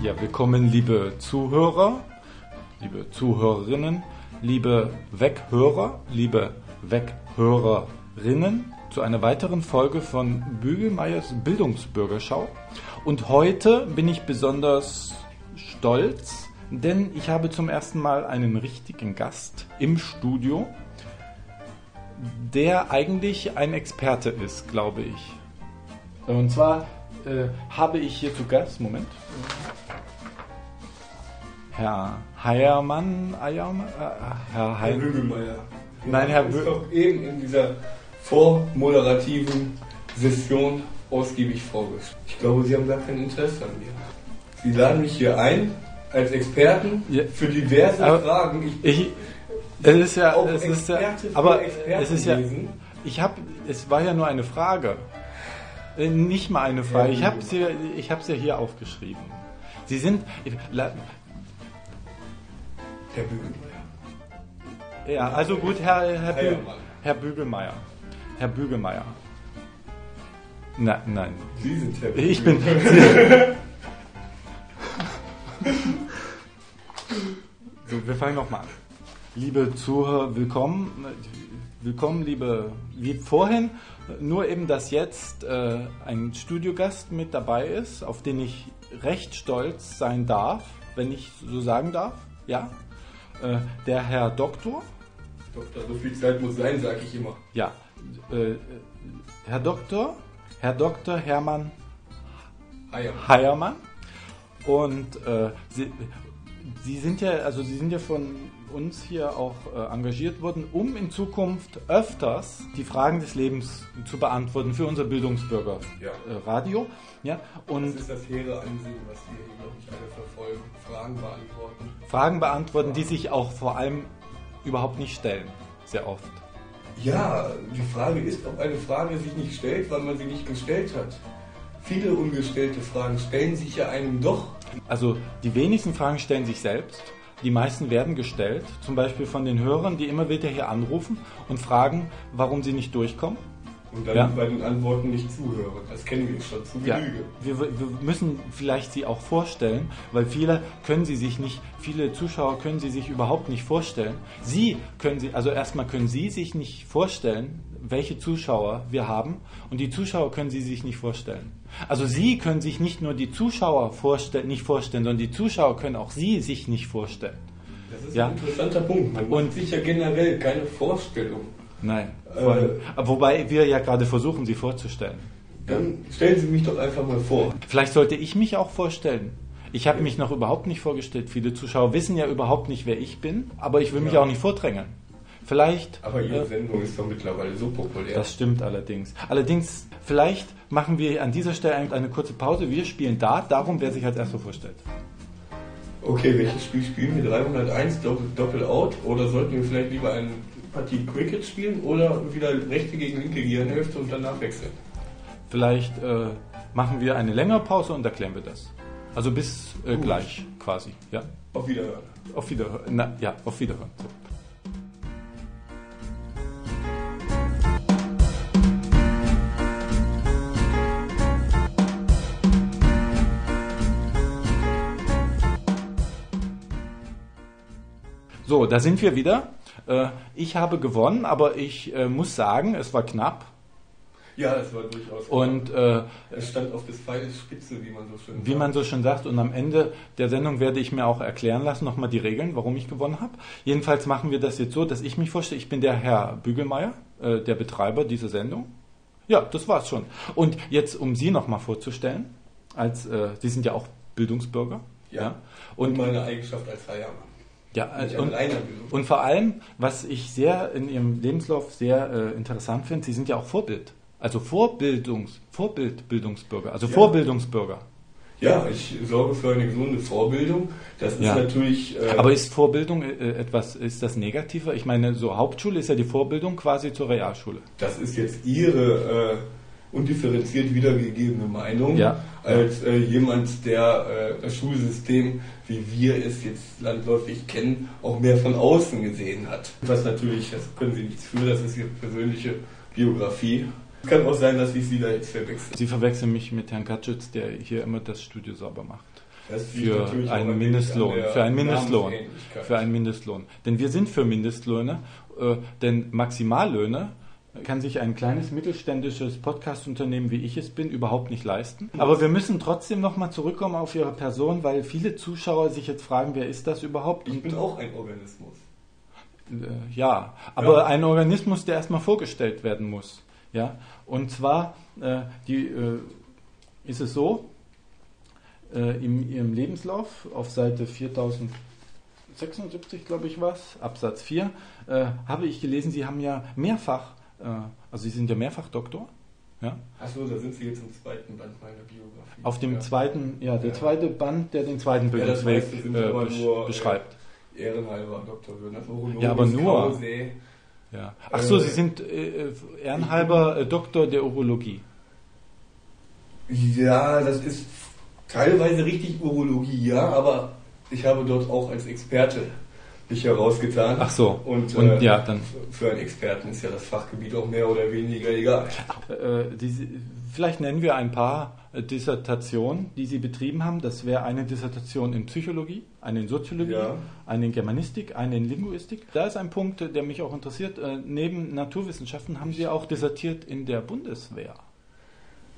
Ja, willkommen, liebe Zuhörer, liebe Zuhörerinnen, liebe Weghörer, liebe Weghörerinnen zu einer weiteren Folge von Bügelmeiers Bildungsbürgerschau. Und heute bin ich besonders stolz, denn ich habe zum ersten Mal einen richtigen Gast im Studio, der eigentlich ein Experte ist, glaube ich. Und zwar äh, habe ich hier zu Gast, Moment, Herr Heiermann, Eiermann, äh, Herr, Herr Hügelmeier. Nein, Herr Bö- doch eben in dieser vormoderativen Session ausgiebig vorgestellt. Ich glaube, Sie haben gar kein Interesse an mir. Sie laden mich hier ein als Experten Ja. für diverse Aber- Fragen. Ich Ich, es ist ja, auch es ist ja, Experte für aber Experten es ist ja, lesen. ich habe, es war ja nur eine Frage, Äh, nicht mal eine Frage. Ich habe sie, ich habe sie hier aufgeschrieben. Sie sind, la- Herr Bügelmeier. ja, also gut, Herr, Herr, Bü, Heiermann. Herr Bügelmeier, Herr Bügelmeier. Na, nein, Sie sind Herr ich bin. Bügelmeier. So, wir fangen nochmal an. Liebe Zuhörer, willkommen. Willkommen, liebe, wie vorhin, nur eben, dass jetzt äh, ein Studiogast mit dabei ist, auf den ich recht stolz sein darf, wenn ich so sagen darf. Ja, äh, der Herr Doktor. Doktor, so viel Zeit muss sein, sage ich immer. Ja, äh, Herr Doktor, Herr Doktor Hermann Heiermann. Heiermann. Und äh, Sie, Sie sind ja, also Sie sind ja von uns hier auch äh, engagiert worden, um in Zukunft öfters die Fragen des Lebens zu beantworten für unser Bildungsbürger Ja. äh, Radio. Ja, Das und ist das hehre Ansehen, was wir hier, glaube ich, alle verfolgen. Fragen beantworten. Fragen beantworten, die sich auch vor allem überhaupt nicht stellen. Sehr oft. Ja, die Frage ist, ob eine Frage sich nicht stellt, weil man sie nicht gestellt hat. Viele ungestellte Fragen stellen sich ja einem doch. Also die wenigsten Fragen stellen sich selbst. Die meisten werden gestellt, zum Beispiel von den Hörern, die immer wieder hier anrufen und fragen, warum sie nicht durchkommen. Und dann Ja. bei den Antworten nicht zuhören. Das kennen wir schon zu Ja, Genüge. wir, wir müssen vielleicht sie auch vorstellen, weil viele können sie sich nicht, viele Zuschauer können sie sich überhaupt nicht vorstellen. Sie können sie, also erstmal können sie sich nicht vorstellen, welche Zuschauer wir haben und die Zuschauer können sie sich nicht vorstellen. Also sie können sich nicht nur die Zuschauer vorstellen, nicht vorstellen, sondern die Zuschauer können auch sie sich nicht vorstellen. Das ist Ja. ein interessanter Punkt. Man Und- macht sich ja generell keine Vorstellung. Nein. Äh, allem- wobei wir ja gerade versuchen, sie vorzustellen. Dann stellen Sie mich doch einfach mal vor. Vielleicht sollte ich mich auch vorstellen. Ich habe mich noch überhaupt nicht vorgestellt. Viele Zuschauer wissen ja überhaupt nicht, wer ich bin, aber ich will mich Ja. auch nicht vordrängeln. Vielleicht. Aber Ihre äh, Sendung ist doch mittlerweile so populär. das stimmt allerdings. Allerdings, vielleicht machen wir an dieser Stelle eine, kurze Pause. Wir spielen Dart, darum, wer sich als erster vorstellt. Okay, welches Spiel spielen wir? 301 Doppel, Doppel-Out? Oder sollten wir vielleicht lieber eine Partie Cricket spielen oder wieder rechte gegen linke Gehirnhälfte und danach wechseln? Vielleicht äh, machen wir eine längere Pause und erklären wir das. Also bis äh, gleich quasi. Ja? Auf Wiederhören. Auf Wiederhören. Na, ja, auf Wiederhören. So. So, da sind wir wieder. Äh, Ich habe gewonnen, aber ich äh, muss sagen, es war knapp. Ja, das war durchaus. Und äh, es stand auf des Pfeiles Spitze, wie man so schön Wie man so schön sagt, und am Ende der Sendung werde ich mir auch erklären lassen, nochmal die Regeln, warum ich gewonnen habe. Jedenfalls machen wir das jetzt so, dass ich mich vorstelle, ich bin der Herr Bügelmeier, äh, der Betreiber dieser Sendung. Ja, das war's schon. Und jetzt, um Sie nochmal vorzustellen, als äh, Sie sind ja auch Bildungsbürger. Ja. Und, Und meine Eigenschaft als Heiermann. Ja, äh, und, und vor allem, was ich sehr in Ihrem Lebenslauf sehr äh, interessant finde, Sie sind ja auch Vorbild. Also Vorbildungs, Vorbildbildungsbürger, also Ja. Vorbildungsbürger. Ja, ich sorge für eine gesunde Vorbildung. Das ist Ja. natürlich. Äh, Aber ist Vorbildung äh, etwas, ist das negativer? Ich meine, so Hauptschule ist ja die Vorbildung quasi zur Realschule. das ist jetzt Ihre äh, undifferenziert wiedergegebene Meinung. Ja. Als äh, jemand, der äh, das Schulsystem, wie wir es jetzt landläufig kennen, auch mehr von außen gesehen hat. Was natürlich, das können Sie nichts für, das ist Ihre persönliche Biografie. Es kann auch sein, dass ich Sie da jetzt verwechsel. Sie verwechseln mich mit Herrn Katschitz, der hier immer das Studio sauber macht. für einen Mindestlohn, für einen Mindestlohn, für einen Mindestlohn. Denn wir sind für Mindestlöhne, äh, denn Maximallöhne kann sich ein kleines mittelständisches Podcast-Unternehmen, wie ich es bin, überhaupt nicht leisten. Aber wir müssen trotzdem nochmal zurückkommen auf Ihre Person, weil viele Zuschauer sich jetzt fragen, wer ist das überhaupt? Ich bin auch ein Organismus. Äh, ja, aber ja. ein Organismus, der erstmal vorgestellt werden muss. Ja, und zwar äh, die, äh, ist es so, äh, in Ihrem Lebenslauf auf Seite 4076, glaube ich, was, Absatz 4, äh, habe ich gelesen, Sie haben ja mehrfach äh, also Sie sind ja mehrfach Doktor. Ja? Achso, da sind Sie jetzt im zweiten Band meiner Biografie. Auf dem ja. zweiten, ja, der ja. zweite Band, der den zweiten Bildungsweg äh, besch beschreibt. Äh, ehrenhalber Doktor Würner. Ja, aber nur. Ja. Ach so, äh, Sie sind äh, ehrenhalber Doktor der Urologie. Ja, das ist teilweise richtig Urologie, ja, aber ich habe dort auch als Experte mich herausgetan. Ach so. Und, und äh, ja, dann für einen Experten ist ja das Fachgebiet auch mehr oder weniger egal. Äh, diese, vielleicht nennen wir ein paar Dissertationen, die Sie betrieben haben. Das wäre eine Dissertation in Psychologie, eine in Soziologie, ja. eine in Germanistik, eine in Linguistik. Da ist ein Punkt, der mich auch interessiert. Äh, neben Naturwissenschaften haben Sie auch dissertiert in der Bundeswehr.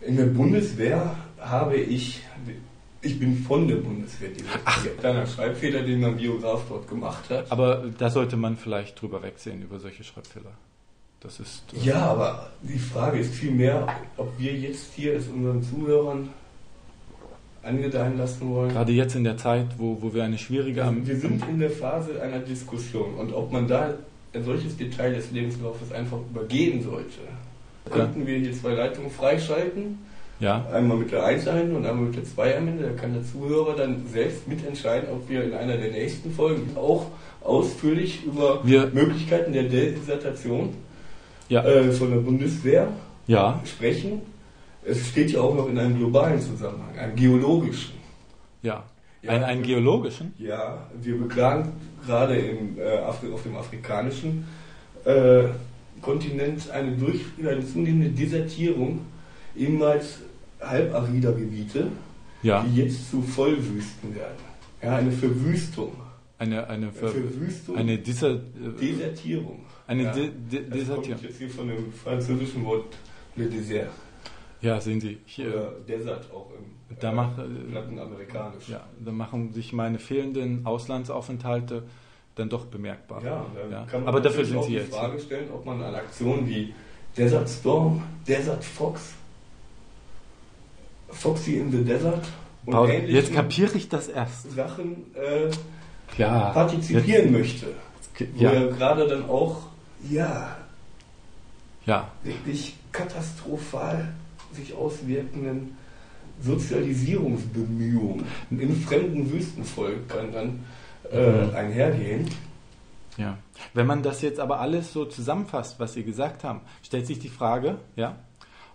In der Bundeswehr habe ich ich bin von der Bundeswehr. Ach. Kleiner Schreibfehler, den mein Biograf dort gemacht hat. Aber da sollte man vielleicht drüber wegsehen, über solche Schreibfehler. Das ist. Äh ja, aber die Frage ist vielmehr, ob wir jetzt hier es unseren Zuhörern angedeihen lassen wollen. Gerade jetzt in der Zeit, wo, wo wir eine schwierige. Wir, wir sind in der Phase einer Diskussion und ob man da ein solches Detail des Lebenslaufes einfach übergehen sollte. Könnten wir hier zwei Leitungen freischalten ja. Einmal mit der 1 am Ende und einmal mit der 2 am Ende. Da kann der Zuhörer dann selbst mitentscheiden, ob wir in einer der nächsten Folgen auch ausführlich über wir Möglichkeiten der Dissertation ja. äh, von der Bundeswehr ja. sprechen. Es steht ja auch noch in einem globalen Zusammenhang, einem geologischen. Ja. ja ein, einen geologischen? Ja, wir beklagen gerade im, äh, auf dem afrikanischen äh, Kontinent eine, durch, eine zunehmende Desertierung ehemals halbarider Gebiete, ja. die jetzt zu Vollwüsten werden. Ja, eine Verwüstung. Eine, eine Ver Verwüstung. Eine Deser äh, Desertierung. Eine ja. De De das Desertierung. kommt jetzt hier von dem französischen Wort Le Désert. Ja, sehen Sie. Hier, Oder Desert auch im da äh, mach, Lateinamerikanisch. Ja, da machen sich meine fehlenden Auslandsaufenthalte dann doch bemerkbar. Ja, ja. Aber dafür sind Sie die jetzt. Frage stellen, ob man eine Aktion wie Desert Storm, Desert Fox Foxy in the Desert und Paul, jetzt kapiere ich das erst. Sachen äh, ja, partizipieren jetzt, möchte. Ja. Wo er gerade dann auch, ja, ja, wirklich katastrophal sich auswirkenden Sozialisierungsbemühungen in fremden Wüstenvölkern dann äh, mhm. einhergehen. Ja. Wenn man das jetzt aber alles so zusammenfasst, was Sie gesagt haben, stellt sich die Frage, ja,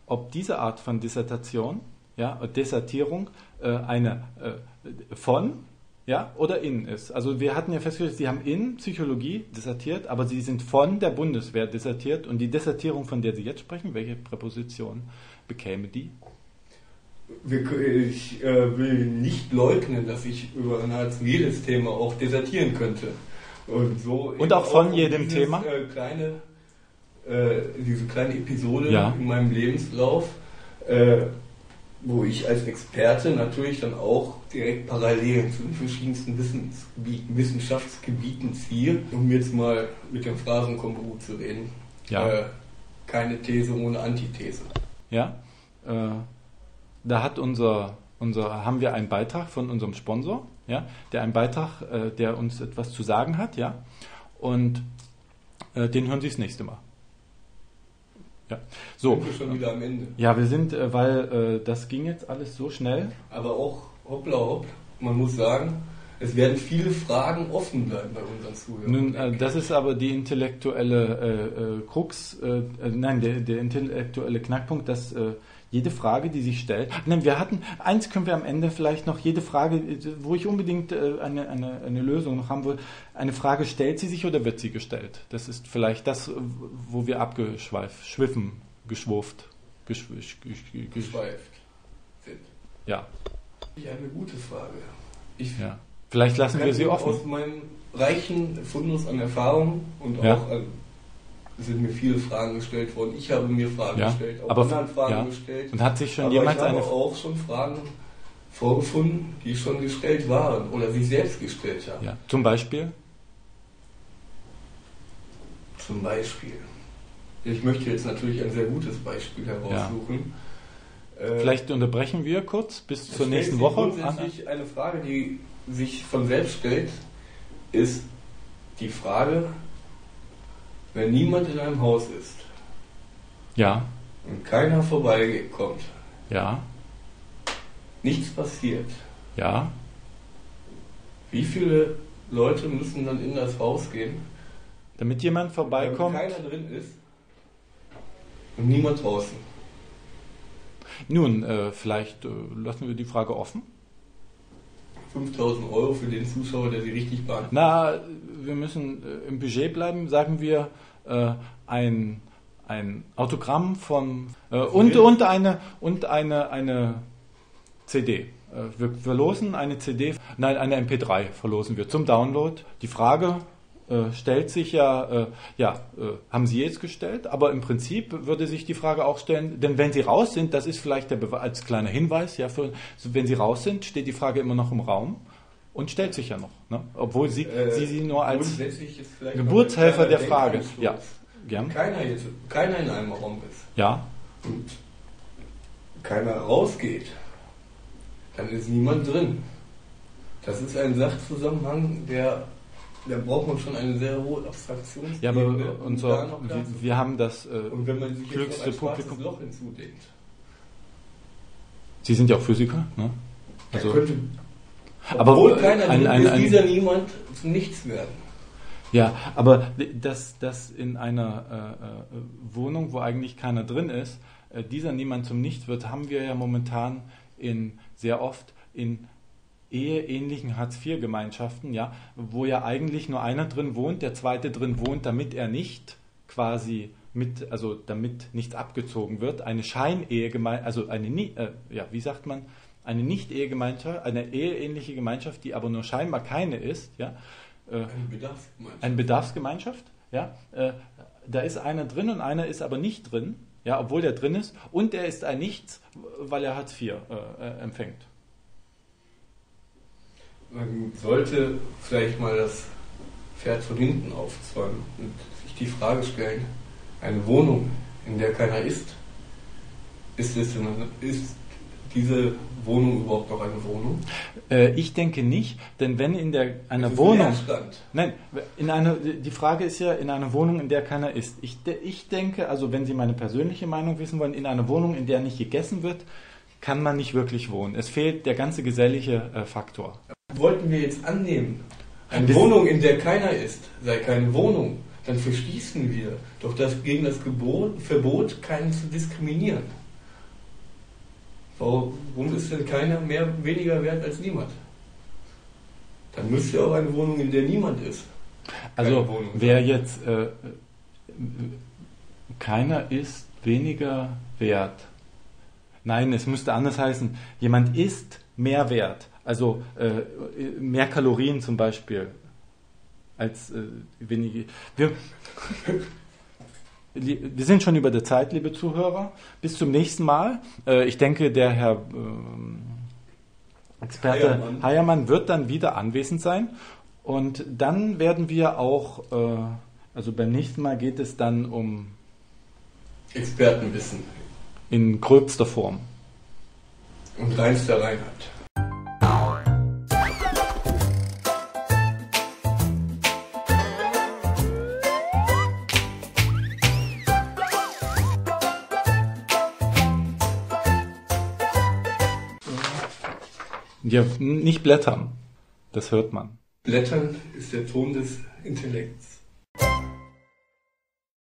ob diese Art von Dissertation ja, Desertierung äh, eine äh, von ja, oder in ist. Also wir hatten ja festgestellt, Sie haben in Psychologie desertiert, aber Sie sind von der Bundeswehr desertiert und die Desertierung, von der Sie jetzt sprechen, welche Präposition bekäme die? Ich äh, will nicht leugnen, dass ich über nahezu jedes Thema auch desertieren könnte. Und, so und auch von auch jedem dieses, Thema? Äh, kleine, äh, diese kleine Episode ja. in meinem Lebenslauf äh, wo ich als Experte natürlich dann auch direkt Parallelen zu den verschiedensten Wissensgebieten, Wissenschaftsgebieten ziehe, um jetzt mal mit dem Phrasenkombo zu reden. Ja. Äh, keine These ohne Antithese. Ja. Äh, da hat unser, unser, haben wir einen Beitrag von unserem Sponsor, ja, der einen Beitrag, äh, der uns etwas zu sagen hat, ja. Und äh, den hören Sie das nächste Mal. Ja. So. Sind wir schon wieder am Ende. Ja, wir sind, äh, weil äh, das ging jetzt alles so schnell. Aber auch hoppla hopp, man muss sagen, es werden viele Fragen offen bleiben bei unseren Zuhörern. Nun, äh, das ist aber die intellektuelle äh, äh, Krux, äh, nein, der, der, intellektuelle Knackpunkt, dass jede Frage, die sich stellt. Nein, wir hatten, eins können wir am Ende vielleicht noch, jede Frage, wo ich unbedingt äh, eine, eine, eine Lösung noch haben will, eine Frage stellt sie sich oder wird sie gestellt? Das ist vielleicht das, wo wir abgeschweift, schwiffen, geschwurft, geschweift sind. Ja. Ja, eine gute Frage. Ich Ja. Vielleicht lassen wir sie offen. Aus meinem reichen Fundus an Erfahrung und Ja. auch an, es sind mir viele Fragen gestellt worden. Ich habe mir Fragen Ja, gestellt, auch aber- anderen Fragen ja. gestellt. Und hat sich schon aber jemals ich habe eine auch schon Fragen vorgefunden, die schon gestellt waren oder sich selbst gestellt haben. ja, zum Beispiel? Zum Beispiel. Ich möchte jetzt natürlich ein sehr gutes Beispiel heraussuchen. Äh, Vielleicht unterbrechen wir kurz bis zur nächsten Woche. Grundsätzlich eine Frage, die sich von selbst stellt, ist die Frage, wenn niemand in einem Haus ist Ja, und keiner vorbeikommt, ja, nichts passiert, ja. wie viele Leute müssen dann in das Haus gehen, Damit jemand wenn vorbeikommt. keiner drin ist und niemand draußen? Nun, äh, vielleicht äh, lassen wir die Frage offen. 5000 Euro für den Zuschauer, der sie richtig beantwortet. Na, wir müssen äh, im Budget bleiben, sagen wir äh, ein, ein Autogramm von äh, und, und eine und eine, eine CD. Äh, wir verlosen eine CD, nein, eine MP3 verlosen wir zum Download. Die Frage äh, stellt sich ja, äh, ja, äh, haben Sie jetzt gestellt, aber im Prinzip würde sich die Frage auch stellen, denn wenn Sie raus sind, das ist vielleicht der Bewe als kleiner Hinweis, ja, für, wenn Sie raus sind, steht die Frage immer noch im Raum und stellt sich ja noch, ne? obwohl Sie, Äh, Sie sie nur als Geburtshelfer der Frage. Ja, gern. Keiner, jetzt, keiner in einem Raum ist Ja, und keiner rausgeht, dann ist niemand drin. Das ist ein Sachzusammenhang, der, da braucht man schon eine sehr hohe Abstraktion. ja, aber unser, wir, wir haben das. Äh, und wenn man sich jetzt klügste schwarzes Publikum- Loch hinzudenkt, Sie sind ja auch Physiker, ne? Also, könnte, aber obwohl keiner ein, ein, ein, dieser niemand zu nichts werden. Ja, aber dass, dass in einer äh, äh, Wohnung, wo eigentlich keiner drin ist, äh, dieser niemand zum Nichts wird, haben wir ja momentan in sehr oft in eheähnlichen Hartz-IV-Gemeinschaften, ja, wo ja eigentlich nur einer drin wohnt, der zweite drin wohnt, damit er nicht quasi mit, also damit nichts abgezogen wird, eine Scheinehegemeinschaft, also eine, nie- äh, ja, wie sagt man, eine Nicht-Ehegemeinschaft, eine eheähnliche Gemeinschaft, die aber nur scheinbar keine ist, ja, äh, Eine Bedarfsgemeinschaft. eine Bedarfsgemeinschaft, ja, äh, da ist einer drin und einer ist aber nicht drin, ja, obwohl der drin ist und er ist ein Nichts, weil er Hartz IV äh, äh, empfängt. Man sollte vielleicht mal das Pferd von hinten aufzäumen und sich die Frage stellen, eine Wohnung, in der keiner ist, ist, es, ist diese Wohnung überhaupt noch eine Wohnung? Äh, ich denke nicht, denn wenn in der einer ist Wohnung Leerstand. Nein, in einer, die Frage ist ja in einer Wohnung, in der keiner ist. Ich, ich denke, also wenn Sie meine persönliche Meinung wissen wollen, in einer Wohnung, in der nicht gegessen wird, kann man nicht wirklich wohnen. Es fehlt der ganze gesellige äh, Faktor. Wollten wir jetzt annehmen, eine Wohnung, in der keiner ist, sei keine Wohnung, dann verschließen wir doch das gegen das Gebot, Verbot, keinen zu diskriminieren. Warum ist denn keiner mehr weniger wert als niemand? Dann müsste auch eine Wohnung, in der niemand ist. Also wer jetzt äh, keiner ist weniger wert. Nein, es müsste anders heißen. Jemand ist mehr wert. Also äh, mehr Kalorien zum Beispiel als äh, wenige. Wir, wir sind schon über der Zeit, liebe Zuhörer. Bis zum nächsten Mal. Äh, ich denke, der Herr ähm, Experte Heiermann. Heiermann wird dann wieder anwesend sein. Und dann werden wir auch, äh, also beim nächsten Mal geht es dann um Expertenwissen in gröbster Form. und reinster Reinheit. Ja, nicht blättern. Das hört man. Blättern ist der Ton des Intellekts.